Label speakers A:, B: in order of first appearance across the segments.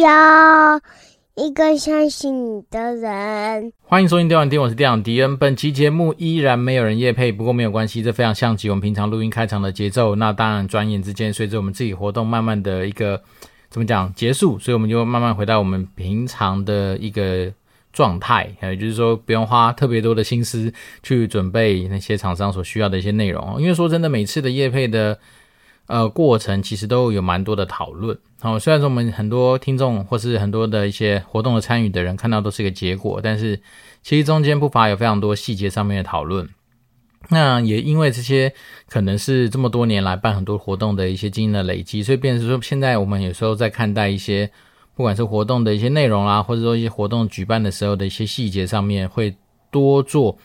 A: 要一个相信你的人。
B: 欢迎收听《电玩店》，我是店长迪恩。本期节目依然没有人夜配，不过没有关系，这非常像极我们平常录音开场的节奏。那当然，转眼之间，随着我们自己活动慢慢的一个怎么讲结束，所以我们就慢慢回到我们平常的一个状态，也就是说，不用花特别多的心思去准备那些厂商所需要的一些内容。因为说真的，每次的业配的。呃，过程其实都有蛮多的讨论。好、哦，虽然说我们很多听众或是很多的一些活动的参与的人看到都是一个结果，但是其实中间不乏有非常多细节上面的讨论。那也因为这些可能是这么多年来办很多活动的一些经验的累积，所以变成说现在我们有时候在看待一些不管是活动的一些内容啦，或者说一些活动举办的时候的一些细节上面，会多做。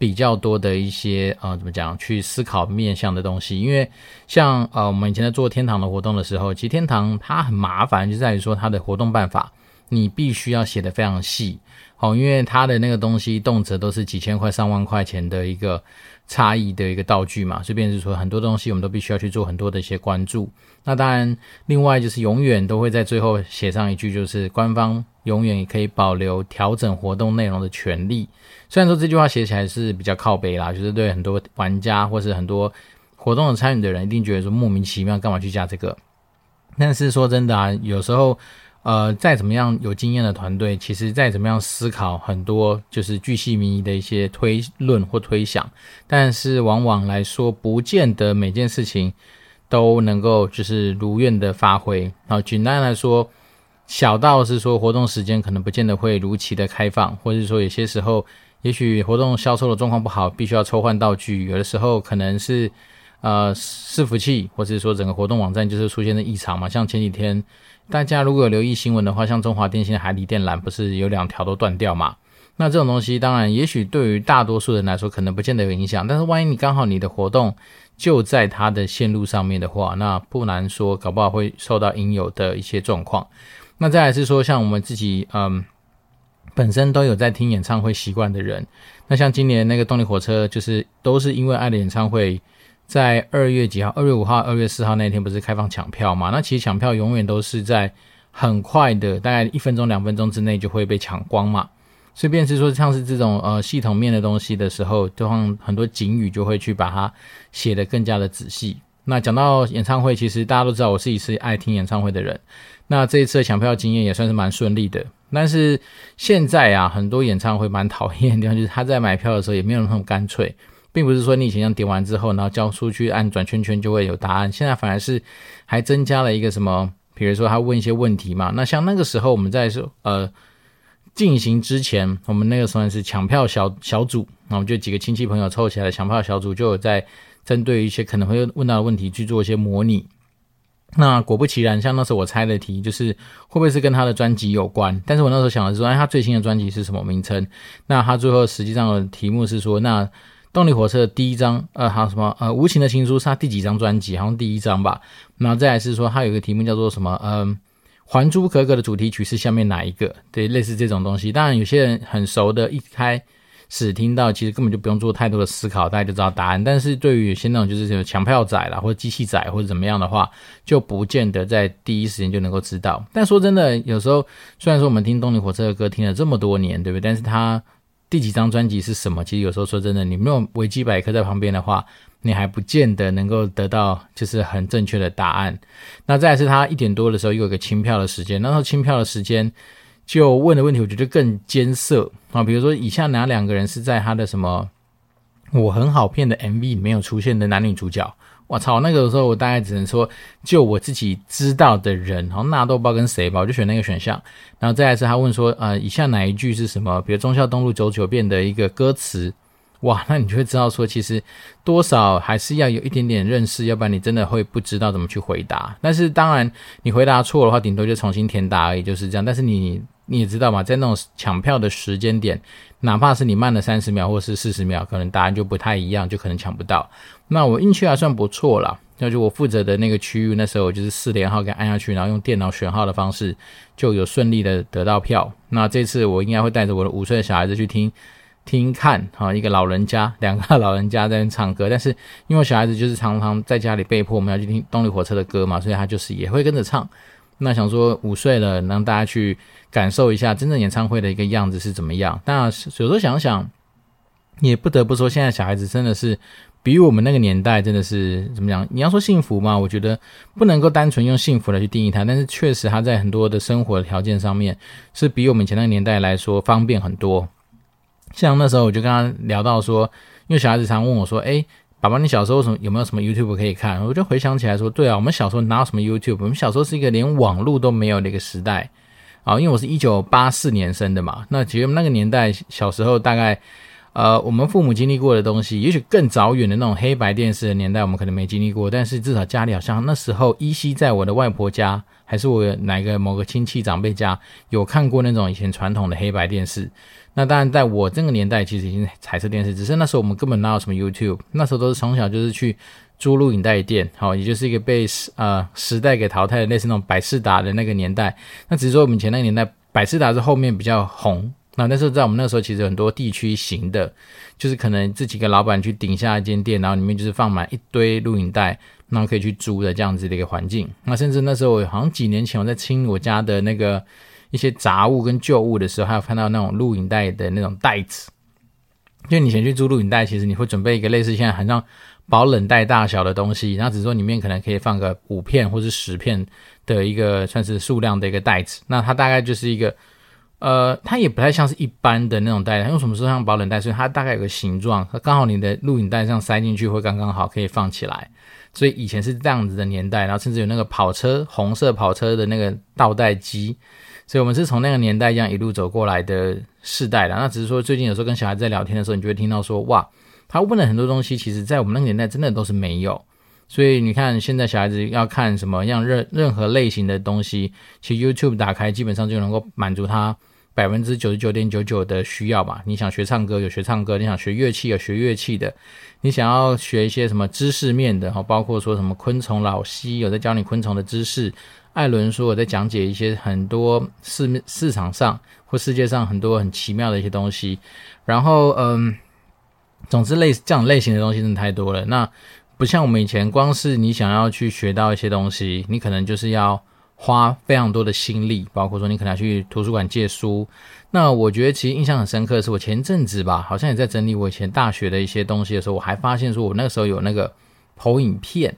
B: 比较多的一些呃，怎么讲？去思考面向的东西，因为像呃，我们以前在做天堂的活动的时候，其实天堂它很麻烦，就在于说它的活动办法，你必须要写得非常细，哦，因为它的那个东西动辄都是几千块、上万块钱的一个差异的一个道具嘛，所以便是说很多东西我们都必须要去做很多的一些关注。那当然，另外就是永远都会在最后写上一句，就是官方永远也可以保留调整活动内容的权利。虽然说这句话写起来是比较靠北啦，就是对很多玩家或是很多活动的参与的人，一定觉得说莫名其妙干嘛去加这个。但是说真的啊，有时候呃再怎么样有经验的团队，其实再怎么样思考很多就是巨细靡遗的一些推论或推想，但是往往来说不见得每件事情。都能够就是如愿的发挥。好，简单来说，小到是说活动时间可能不见得会如期的开放，或者是说有些时候，也许活动销售的状况不好，必须要抽换道具。有的时候可能是呃伺服器，或者是说整个活动网站就是出现的异常嘛。像前几天大家如果有留意新闻的话，像中华电信的海底电缆不是有两条都断掉嘛？那这种东西当然，也许对于大多数人来说可能不见得有影响，但是万一你刚好你的活动。就在它的线路上面的话，那不难说，搞不好会受到应有的一些状况。那再来是说，像我们自己，嗯，本身都有在听演唱会习惯的人，那像今年那个动力火车，就是都是因为爱的演唱会，在二月几号？二月五号、二月四号那天不是开放抢票嘛？那其实抢票永远都是在很快的，大概一分钟、两分钟之内就会被抢光嘛。所以，便是说，像是这种呃系统面的东西的时候，就像很多警语就会去把它写得更加的仔细。那讲到演唱会，其实大家都知道我自己是爱听演唱会的人。那这一次的抢票经验也算是蛮顺利的。但是现在啊，很多演唱会蛮讨厌的地方就是他在买票的时候也没有那么干脆，并不是说你以前像点完之后，然后交出去按转圈圈就会有答案。现在反而是还增加了一个什么，比如说他问一些问题嘛。那像那个时候我们在说呃。进行之前，我们那个算是抢票小小组，那我们就几个亲戚朋友凑起来抢票小组，就有在针对一些可能会问到的问题去做一些模拟。那果不其然，像那时候我猜的题，就是会不会是跟他的专辑有关？但是我那时候想的是说，哎，他最新的专辑是什么名称？那他最后实际上的题目是说，那动力火车的第一张，呃，还有什么？呃，无情的情书是他第几张专辑？好像第一张吧。然后再来是说，他有一个题目叫做什么？嗯、《还珠格格》的主题曲是下面哪一个？对，类似这种东西。当然，有些人很熟的，一开只听到，其实根本就不用做太多的思考，大家就知道答案。但是对于有些那种就是有抢票仔啦，或者机器仔或者怎么样的话，就不见得在第一时间就能够知道。但说真的，有时候虽然说我们听动力火车的歌听了这么多年，对不对？但是他第几张专辑是什么？其实有时候说真的，你没有维基百科在旁边的话。你还不见得能够得到就是很正确的答案。那再是他一点多的时候又有一个清票的时间，那时候清票的时间就问的问题，我觉得更艰涩啊。比如说以下哪两个人是在他的什么我很好骗的 MV 里面有出现的男女主角？我操，那个时候我大概只能说就我自己知道的人，然后纳豆包跟谁吧，我就选那个选项。然后再来是他问说，呃，以下哪一句是什么？比如忠孝东路走九遍的一个歌词。哇，那你就会知道说，其实多少还是要有一点点认识，要不然你真的会不知道怎么去回答。但是当然，你回答错的话，顶多就重新填答而已，就是这样。但是你你也知道嘛，在那种抢票的时间点，哪怕是你慢了三十秒或是四十秒，可能答案就不太一样，就可能抢不到。那我运气还算不错啦，那就我负责的那个区域，那时候我就是四连号给按下去，然后用电脑选号的方式，就有顺利的得到票。那这次我应该会带着我的五岁的小孩子去听。听看哈，一个老人家，两个老人家在那唱歌，但是因为小孩子就是常常在家里被迫我们要去听动力火车的歌嘛，所以他就是也会跟着唱。那想说五岁了，让大家去感受一下真正演唱会的一个样子是怎么样。那有时候想想，也不得不说，现在小孩子真的是比我们那个年代真的是怎么讲？你要说幸福嘛，我觉得不能够单纯用幸福来去定义它，但是确实他在很多的生活条件上面是比我们以前那个年代来说方便很多。像那时候我就跟他聊到说，因为小孩子常问我说：“诶，爸爸，你小时候什么有没有什么 YouTube 可以看？”我就回想起来说：“对啊，我们小时候哪有什么 YouTube？我们小时候是一个连网络都没有的一个时代啊！因为我是一九八四年生的嘛，那其实那个年代小时候大概。”呃，我们父母经历过的东西，也许更早远的那种黑白电视的年代，我们可能没经历过。但是至少家里好像那时候依稀在我的外婆家，还是我哪个某个亲戚长辈家有看过那种以前传统的黑白电视。那当然，在我这个年代，其实已经彩色电视，只是那时候我们根本哪有什么 YouTube，那时候都是从小就是去租录影带店，好，也就是一个被呃时代给淘汰的类似那种百视达的那个年代。那只是说我们以前那个年代，百视达是后面比较红。那那时候在我们那时候，其实很多地区型的，就是可能这几个老板去顶下一间店，然后里面就是放满一堆录影带，然后可以去租的这样子的一个环境。那甚至那时候，好像几年前我在清我家的那个一些杂物跟旧物的时候，还有看到那种录影带的那种袋子。就你以前去租录影带，其实你会准备一个类似现在很像保冷袋大小的东西，然后只是说里面可能可以放个五片或是十片的一个算是数量的一个袋子。那它大概就是一个。呃，它也不太像是一般的那种袋，它用什么说像保冷袋，所以它大概有个形状，刚好你的录影带这样塞进去会刚刚好，可以放起来。所以以前是这样子的年代，然后甚至有那个跑车，红色跑车的那个倒带机，所以我们是从那个年代这样一路走过来的世代的。那只是说最近有时候跟小孩子在聊天的时候，你就会听到说，哇，他问了很多东西，其实在我们那个年代真的都是没有。所以你看，现在小孩子要看什么样任任何类型的东西，其实 YouTube 打开基本上就能够满足他。百分之九十九点九九的需要吧。你想学唱歌，有学唱歌；你想学乐器，有学乐器的；你想要学一些什么知识面的，哈，包括说什么昆虫老师有在教你昆虫的知识，艾伦说我在讲解一些很多市市场上或世界上很多很奇妙的一些东西。然后，嗯，总之类这样类型的东西真的太多了。那不像我们以前，光是你想要去学到一些东西，你可能就是要。花非常多的心力，包括说你可能要去图书馆借书。那我觉得其实印象很深刻的是，我前阵子吧，好像也在整理我以前大学的一些东西的时候，我还发现说我那个时候有那个投影片，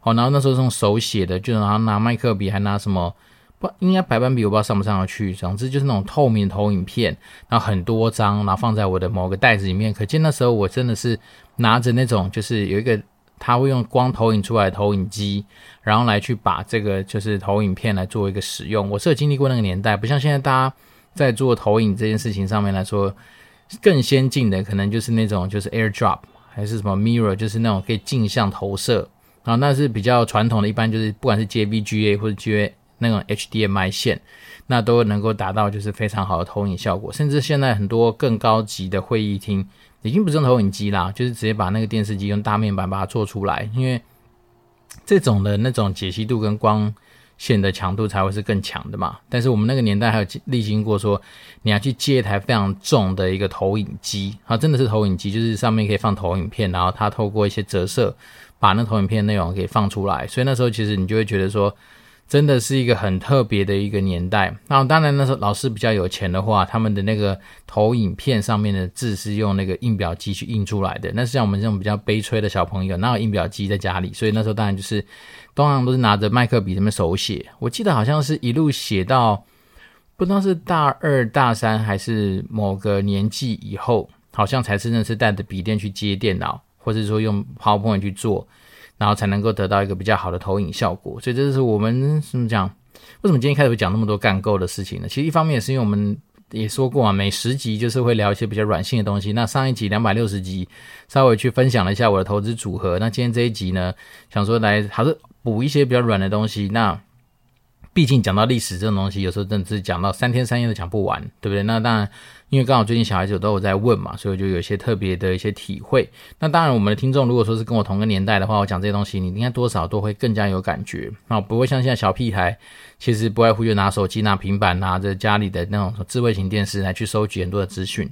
B: 哦，然后那时候是用手写的，就然后拿麦克笔，还拿什么不应该白板笔，我不知道上不上得去。总之就是那种透明投影片，然后很多张，然后放在我的某个袋子里面。可见那时候我真的是拿着那种，就是有一个。他会用光投影出来的投影机，然后来去把这个就是投影片来做一个使用。我是有经历过那个年代，不像现在大家在做投影这件事情上面来说更先进的，可能就是那种就是 AirDrop 还是什么 Mirror，就是那种可以镜像投射。啊那是比较传统的，一般就是不管是接 BGA 或者接那种 HDMI 线，那都能够达到就是非常好的投影效果。甚至现在很多更高级的会议厅。已经不是用投影机啦，就是直接把那个电视机用大面板把它做出来，因为这种的那种解析度跟光线的强度才会是更强的嘛。但是我们那个年代还有历经过说，你要去接一台非常重的一个投影机，啊，真的是投影机，就是上面可以放投影片，然后它透过一些折射把那投影片内容给放出来。所以那时候其实你就会觉得说。真的是一个很特别的一个年代。那当然，那时候老师比较有钱的话，他们的那个投影片上面的字是用那个印表机去印出来的。那像我们这种比较悲催的小朋友，哪有印表机在家里？所以那时候当然就是通常都是拿着麦克笔在那手写。我记得好像是一路写到不知道是大二、大三还是某个年纪以后，好像才真的是带着笔电去接电脑，或者说用 PowerPoint 去做。然后才能够得到一个比较好的投影效果，所以这就是我们怎么讲？为什么今天开始会讲那么多干够的事情呢？其实一方面也是因为我们也说过啊，每十集就是会聊一些比较软性的东西。那上一集两百六十集稍微去分享了一下我的投资组合。那今天这一集呢，想说来还是补一些比较软的东西。那毕竟讲到历史这种东西，有时候真的是讲到三天三夜都讲不完，对不对？那当然。因为刚好最近小孩子都有在问嘛，所以我就有一些特别的一些体会。那当然，我们的听众如果说是跟我同个年代的话，我讲这些东西，你应该多少都会更加有感觉。那不会像现在小屁孩，其实不外乎就拿手机、拿平板、拿着家里的那种智慧型电视来去收集很多的资讯。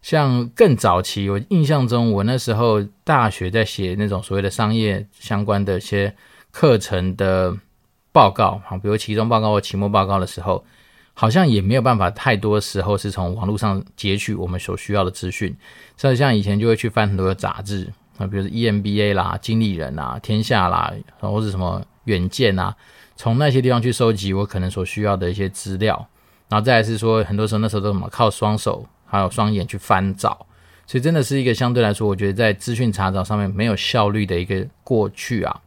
B: 像更早期，我印象中，我那时候大学在写那种所谓的商业相关的一些课程的报告，好，比如期中报告或期末报告的时候，好像也没有办法太多时候是从网络上截取我们所需要的资讯。所以像以前就会去翻很多的杂志啊，比如说 EMBA 啦、经理人啊、天下啦，或者什么远见啊，从那些地方去收集我可能所需要的一些资料。然后再来是说，很多时候那时候都什么靠双手还有双眼去翻找，所以真的是一个相对来说，我觉得在资讯查找上面没有效率的一个过去啊。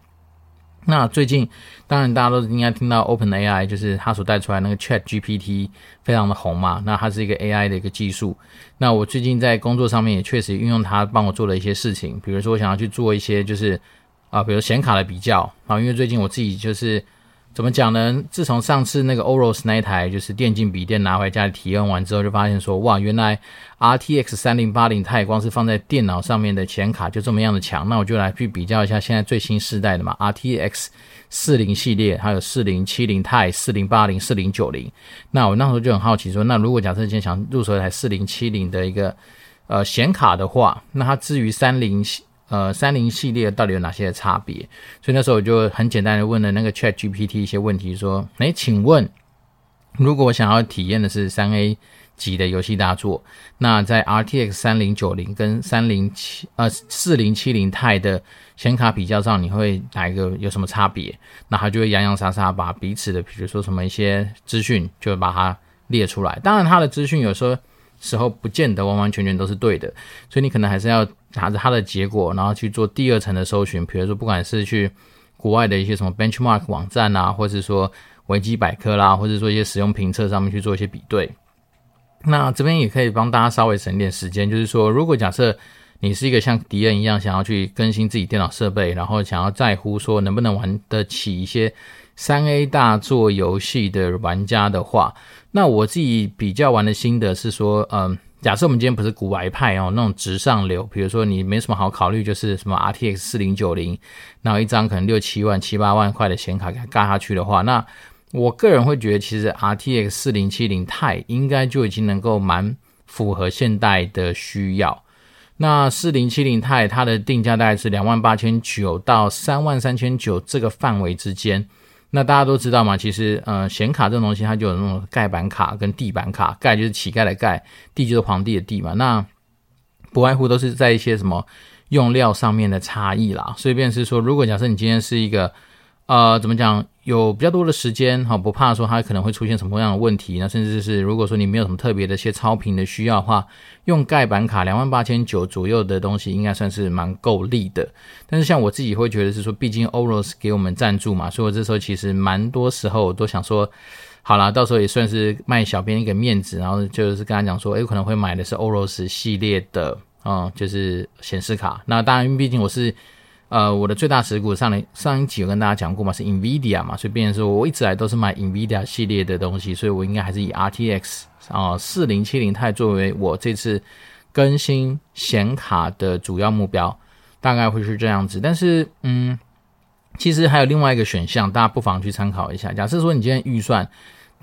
B: 那最近，当然大家都应该听到 OpenAI，就是它所带出来那个 ChatGPT 非常的红嘛。那它是一个 AI 的一个技术。那我最近在工作上面也确实运用它帮我做了一些事情，比如说我想要去做一些就是啊、比如显卡的比较啊，因为最近我自己就是。怎么讲呢？自从上次那个 Oros 那一台就是电竞笔电拿回家里体验完之后，就发现说，哇，原来 RTX 三零八零它也光是放在电脑上面的显卡就这么样的强。那我就来去比较一下现在最新世代的嘛，RTX 四零系列，还有四零七零 Ti、四零八零、四零九零。那我那时候就很好奇说，那如果假设今天想入手一台四零七零的一个呃显卡的话，那它至于三零。呃，三零系列到底有哪些差别？所以那时候我就很简单的问了那个 Chat GPT 一些问题，说：诶，请问，如果我想要体验的是三 A 级的游戏大作，那在 RTX 三零九零跟三零七呃四零七零 Ti 的显卡比较上，你会哪一个有什么差别？那他就会洋洋洒洒把彼此的，比如说什么一些资讯，就把它列出来。当然，他的资讯有时候时候不见得完完全全都是对的，所以你可能还是要。拿着它的结果，然后去做第二层的搜寻，比如说不管是去国外的一些什么 benchmark 网站啊，或者是说维基百科啦，或者说一些使用评测上面去做一些比对。那这边也可以帮大家稍微省点时间，就是说，如果假设你是一个像迪恩一样想要去更新自己电脑设备，然后想要在乎说能不能玩得起一些三 A 大作游戏的玩家的话，那我自己比较玩的心得是说，嗯。假设我们今天不是股癌派哦，那种直上流，比如说你没什么好考虑，就是什么 RTX 四零九零，然后一张可能六七万、七八万块的显卡给它尬下去的话，那我个人会觉得，其实 RTX 四零七零 Ti 应该就已经能够蛮符合现代的需要。那四零七零 Ti 它的定价大概是两万八千九到三万三千九这个范围之间。那大家都知道嘛，其实呃，显卡这种东西它就有那种盖板卡跟地板卡，盖就是乞丐的盖，地就是皇帝的地嘛。那不外乎都是在一些什么用料上面的差异啦。所以便是说，如果假设你今天是一个。呃，怎么讲？有比较多的时间，哈，不怕说它可能会出现什么样的问题。那甚至是如果说你没有什么特别的一些超频的需要的话，用盖板卡两万八千九左右的东西，应该算是蛮够力的。但是像我自己会觉得是说，毕竟 Oros 给我们赞助嘛，所以我这时候其实蛮多时候我都想说，好啦，到时候也算是卖小编一个面子，然后就是跟他讲说，诶，可能会买的是 Oros 系列的，嗯，就是显示卡。那当然，毕竟我是。呃，我的最大持股上上一集有跟大家讲过嘛，是 NVIDIA 嘛，所以变成说我一直来都是买 NVIDIA 系列的东西，所以我应该还是以 RTX 啊四零七零 Ti 作为我这次更新显卡的主要目标，大概会是这样子。但是，嗯，其实还有另外一个选项，大家不妨去参考一下。假设说你今天预算。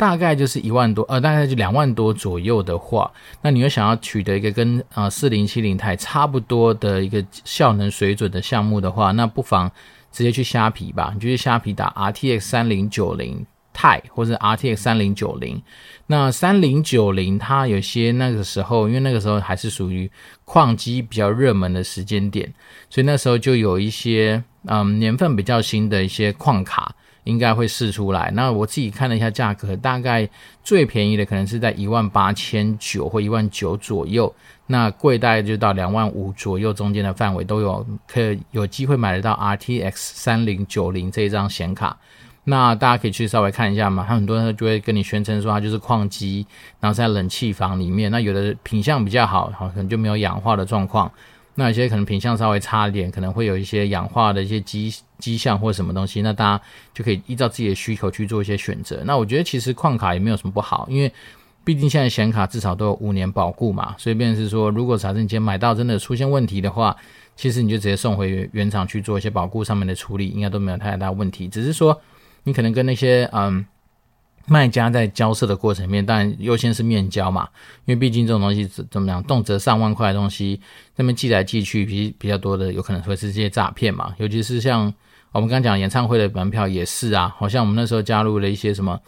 B: 大概就是一万多，呃，大概就两万多左右的话，那你又想要取得一个跟呃四零七零钛差不多的一个效能水准的项目的话，那不妨直接去虾皮吧，你就去虾皮打 RTX 三零九零钛或者 RTX 三零九零。那三零九零它有些那个时候，因为那个时候还是属于矿机比较热门的时间点，所以那时候就有一些嗯年份比较新的一些矿卡。应该会试出来。那我自己看了一下价格，大概最便宜的可能是在一万八千九或一万九左右。那贵大概就到两万五左右中间的范围都有，可有机会买得到 RTX 三零九零这一张显卡。那大家可以去稍微看一下嘛。他很多人就会跟你宣称说它就是矿机，然后在冷气房里面。那有的品相比较好，好可能就没有氧化的状况。那有些可能品相稍微差一点，可能会有一些氧化的一些迹迹象或什么东西，那大家就可以依照自己的需求去做一些选择。那我觉得其实矿卡也没有什么不好，因为毕竟现在显卡至少都有五年保固嘛，所以便是说，如果假设你今天买到真的出现问题的话，其实你就直接送回原厂去做一些保固上面的处理，应该都没有太大问题。只是说你可能跟那些嗯。卖家在交涉的过程里面，当然优先是面交嘛，因为毕竟这种东西怎么样，动辄上万块的东西，那边寄来寄去，比比较多的有可能会是这些诈骗嘛。尤其是像我们刚刚讲演唱会的门票也是啊，好像我们那时候加入了一些什么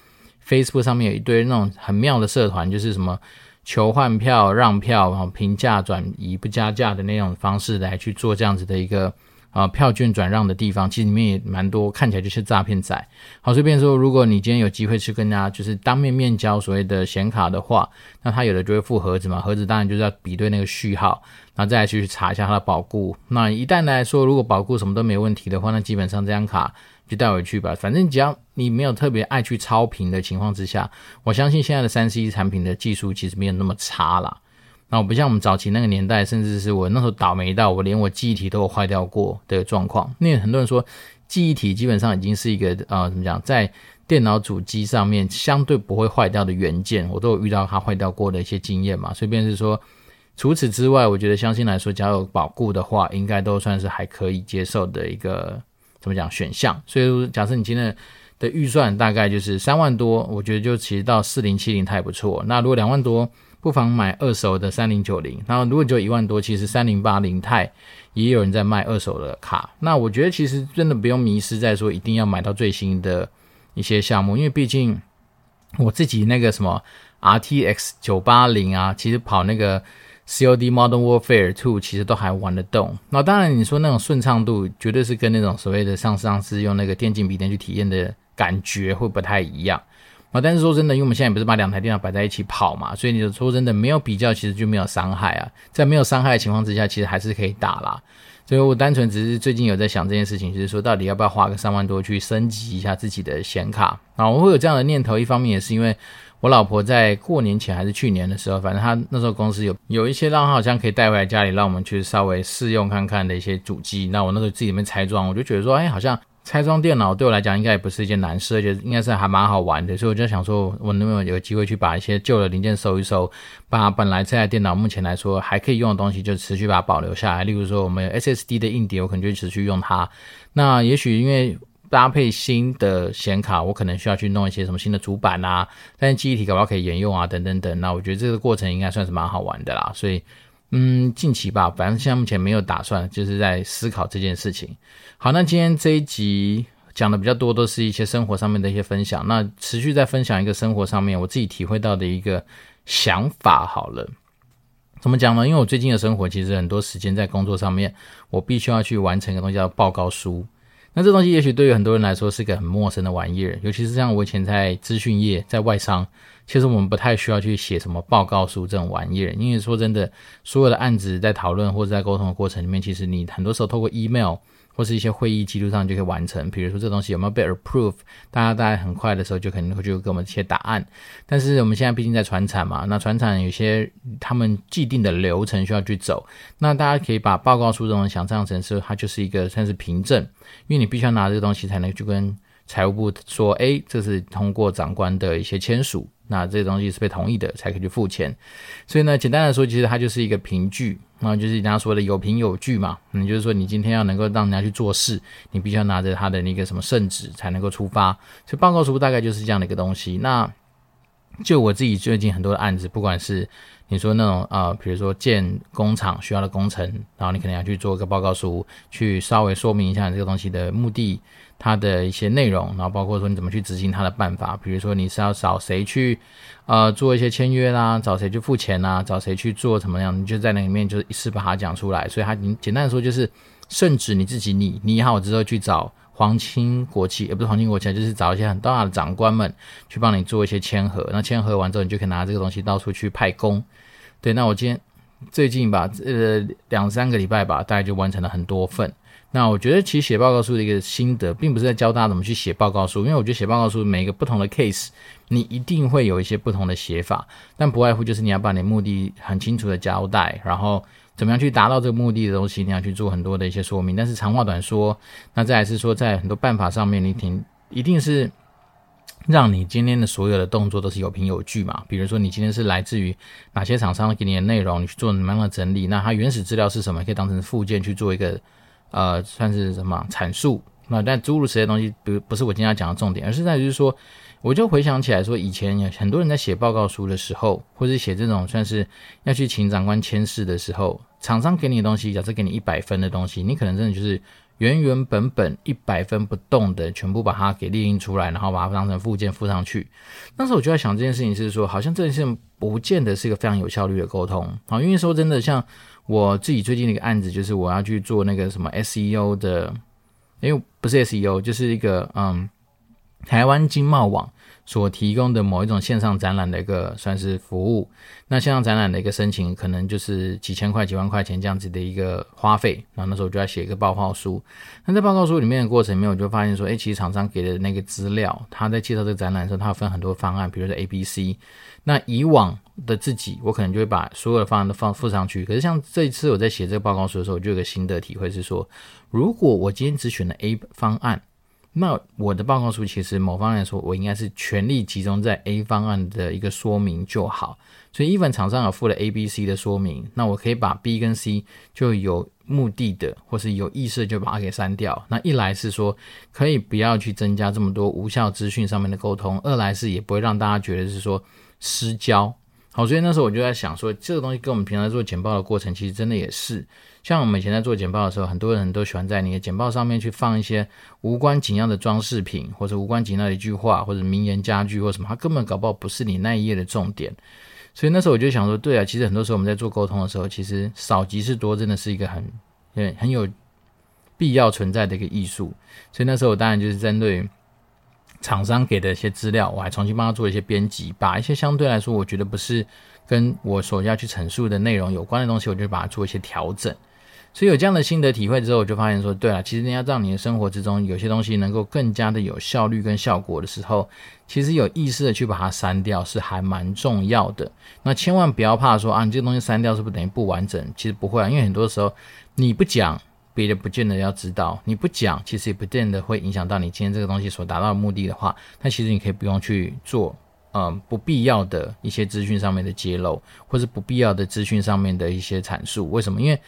B: Facebook 上面有一堆那种很妙的社团，就是什么求换票、让票、然后平价转移不加价的那种方式来去做这样子的一个。啊，票券转让的地方其实里面也蛮多，看起来就是诈骗仔。好，随便说，如果你今天有机会去跟人家就是当面面交所谓的显卡的话，那他有的就会附盒子嘛，盒子当然就是要比对那个序号，然后再去查一下它的保固。那一旦来说，如果保固什么都没问题的话，那基本上这张卡就带回去吧。反正只要你没有特别爱去超频的情况之下，我相信现在的三 C 产品的技术其实没有那么差啦。那我不像我们早期那个年代，甚至是我那时候倒霉到我连我记忆体都有坏掉过的状况。那很多人说记忆体基本上已经是一个呃怎么讲，在电脑主机上面相对不会坏掉的元件，我都有遇到它坏掉过的一些经验嘛。所以便是说，除此之外，我觉得相信来说，只要有保固的话，应该都算是还可以接受的一个怎么讲选项。所以假设你今天的预算大概就是三万多，我觉得就其实到四零七零它也不错。那如果两万多，不妨买二手的三零九零，然后如果就一万多，其实三零八零钛也有人在卖二手的卡。那我觉得其实真的不用迷失在说一定要买到最新的一些项目，因为毕竟我自己那个什么 RTX 九八零啊，其实跑那个 COD Modern Warfare Two 其实都还玩得动。那当然你说那种顺畅度，绝对是跟那种所谓的上上次用那个电竞笔电去体验的感觉会不太一样。啊，但是说真的，因为我们现在不是把两台电脑摆在一起跑嘛，所以你就说真的没有比较，其实就没有伤害啊。在没有伤害的情况之下，其实还是可以打啦。所以我单纯只是最近有在想这件事情，就是说到底要不要花个三万多去升级一下自己的显卡啊？我会有这样的念头，一方面也是因为我老婆在过年前还是去年的时候，反正她那时候公司有有一些让她好像可以带回来家里，让我们去稍微试用看看的一些主机。那我那时候自己里面拆装，我就觉得说，哎，好像。拆装电脑对我来讲应该也不是一件难事，而且应该是还蛮好玩的，所以我就想说，我能不能有机会去把一些旧的零件收一收，把本来这台电脑目前来说还可以用的东西就持续把它保留下来。例如说，我们有 SSD 的硬碟，我可能就持续用它。那也许因为搭配新的显卡，我可能需要去弄一些什么新的主板啊，但是记忆体搞不好可以沿用啊，等等等。那我觉得这个过程应该算是蛮好玩的啦，所以。嗯，近期吧，反正现在目前没有打算，就是在思考这件事情。好，那今天这一集讲的比较多，都是一些生活上面的一些分享。那持续在分享一个生活上面我自己体会到的一个想法。好了，怎么讲呢？因为我最近的生活其实很多时间在工作上面，我必须要去完成一个东西叫报告书。那这东西也许对于很多人来说是个很陌生的玩意儿，尤其是像我以前在资讯业，在外商。其实我们不太需要去写什么报告书这种玩意儿，因为说真的，所有的案子在讨论或者在沟通的过程里面，其实你很多时候透过 email 或是一些会议记录上就可以完成。比如说这东西有没有被 approve，大家大概很快的时候就可能会就给我们一些答案。但是我们现在毕竟在传产嘛，那传产有些他们既定的流程需要去走，那大家可以把报告书这种想象成是它就是一个算是凭证，因为你必须要拿这个东西才能去跟财务部说，哎，这是通过长官的一些签署。那这个东西是被同意的，才可以去付钱。所以呢，简单来说，其实它就是一个凭据，那就是人家说的有凭有据嘛。嗯，就是说你今天要能够让人家去做事，你必须要拿着他的那个什么圣旨才能够出发。所以报告书大概就是这样的一个东西。那就我自己最近很多的案子，不管是你说那种啊、比如说建工厂需要的工程，然后你可能要去做一个报告书，去稍微说明一下你这个东西的目的。它的一些内容，然后包括说你怎么去执行它的办法，比如说你是要找谁去，呃，做一些签约啦，找谁去付钱啦，找谁去做什么样，你就在那里面就一次把它讲出来。所以它你简单的说就是，圣旨你自己拟拟好之后去找皇亲国戚，也不是皇亲国戚，就是找一些很大的长官们去帮你做一些签合。那签合完之后，你就可以拿这个东西到处去派工。对，那我今天最近吧，呃，两三个礼拜吧，大概就完成了很多份。那我觉得其实写报告书的一个心得，并不是在教大家怎么去写报告书，因为我觉得写报告书每一个不同的 case，你一定会有一些不同的写法，但不外乎就是你要把你目的很清楚的交代，然后怎么样去达到这个目的的东西，你要去做很多的一些说明。但是长话短说，那再来是说在很多办法上面，你挺一定是让你今天的所有的动作都是有凭有据嘛。比如说你今天是来自于哪些厂商给你的内容，你去做什么样的整理，那它原始资料是什么，可以当成附件去做一个。呃，算是什么阐述？那但诸如此类东西，不不是我今天要讲的重点，而是在于说，我就回想起来说，以前有很多人在写报告书的时候，或者写这种算是要去请长官签字的时候，厂商给你的东西，假设给你一百分的东西，你可能真的就是原原本本一百分不动的全部把它给列印出来，然后把它当成附件附上去。那时我就在想这件事情是说，好像这件事情不见得是一个非常有效率的沟通。好，因为说真的，像我自己最近的一个案子，就是我要去做那个什么 SEO 的，因为不是 SEO，就是一个嗯，台湾经贸网。所提供的某一种线上展览的一个算是服务，那线上展览的一个申请可能就是几千块、几万块钱这样子的一个花费。然后那时候我就要写一个报告书。那在报告书里面的过程里面，我就发现说，哎，其实厂商给的那个资料，他在介绍这个展览的时候，他分很多方案，比如说 A、B、C。那以往的自己，我可能就会把所有的方案都放附上去。可是像这一次我在写这个报告书的时候，我就有个新的体会是说，如果我今天只选了 A 方案。那我的报告书其实某方面来说，我应该是全力集中在 A 方案的一个说明就好。所以，even 厂商有附了 A、B、C 的说明，那我可以把 B 跟 C 就有目的的或是有意识就把它给删掉。那一来是说可以不要去增加这么多无效资讯上面的沟通，二来是也不会让大家觉得是说失焦。好，所以那时候我就在想说，这个东西跟我们平常做简报的过程，其实真的也是。像我们以前在做简报的时候，很多人都喜欢在你的简报上面去放一些无关紧要的装饰品，或者无关紧要的一句话，或者名言佳句或什么，它根本搞不好不是你那一页的重点。所以那时候我就想说，对啊，其实很多时候我们在做沟通的时候，其实少即是多，真的是一个很、很、很有必要存在的一个艺术。所以那时候我当然就是针对厂商给的一些资料，我还重新帮他做一些编辑，把一些相对来说我觉得不是跟我所要去陈述的内容有关的东西，我就把它做一些调整。所以有这样的心得体会之后，我就发现说，对了，其实你要让你的生活之中有些东西能够更加的有效率跟效果的时候，其实有意识的去把它删掉是还蛮重要的。那千万不要怕说啊，你这个东西删掉是不是等于不完整？其实不会啊，因为很多时候你不讲，别人不见得要知道；你不讲，其实也不见得会影响到你今天这个东西所达到的目的的话，那其实你可以不用去做，嗯，不必要的一些资讯上面的揭露，或是不必要的资讯上面的一些阐述。为什么？因为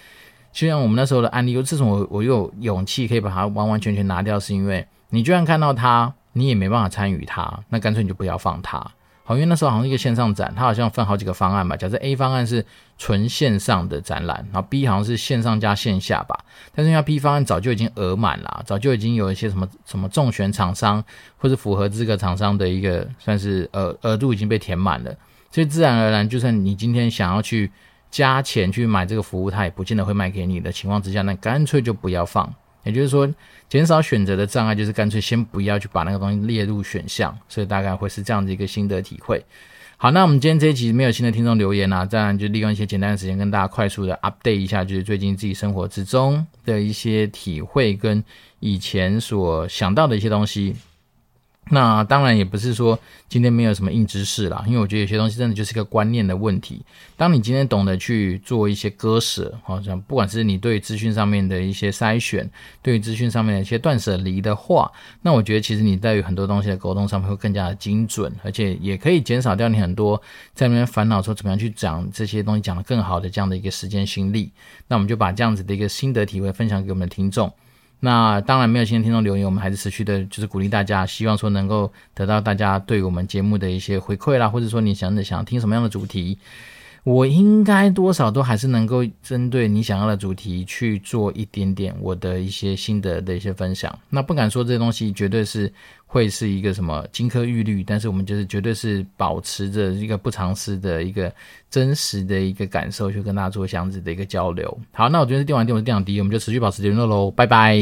B: 就像我们那时候的案例，就自从我我有勇气可以把它完完全全拿掉，是因为你就算看到它，你也没办法参与它，那干脆你就不要放它。好，因为那时候好像一个线上展，它好像分好几个方案吧。假设 A 方案是纯线上的展览，然后 B 好像是线上加线下吧。但是因为 B 方案早就已经额满了，早就已经有一些什么什么中选厂商或是符合资格厂商的一个算是额额度已经被填满了，所以自然而然，就算你今天想要去。加钱去买这个服务，他也不见得会卖给你的情况之下，那干脆就不要放。也就是说，减少选择的障碍，就是干脆先不要去把那个东西列入选项。所以大概会是这样的一个心得体会。好，那我们今天这一集没有新的听众留言啊，这样就利用一些简单的时间跟大家快速的 update 一下，就是最近自己生活之中的一些体会跟以前所想到的一些东西。那当然也不是说今天没有什么硬知识啦，因为我觉得有些东西真的就是一个观念的问题。当你今天懂得去做一些割舍，好像不管是你对资讯上面的一些筛选，对资讯上面的一些断舍离的话，那我觉得其实你在于很多东西的沟通上面会更加的精准，而且也可以减少掉你很多在那边烦恼说怎么样去讲这些东西讲得更好的这样的一个时间心力。那我们就把这样子的一个心得体会分享给我们的听众。那当然没有新的听众留言，我们还是持续的，就是鼓励大家，希望说能够得到大家对我们节目的一些回馈啦，或者说你想想听什么样的主题，我应该多少都还是能够针对你想要的主题去做一点点我的一些心得的一些分享。那不敢说这些东西绝对是。会是一个什么金科玉律，但是我们就是绝对是保持着一个不藏私的一个真实的一个感受，去跟大家做这样子的一个交流。好，那我觉得是电玩店，我是店长迪，我们就持续保持联络喽，拜拜。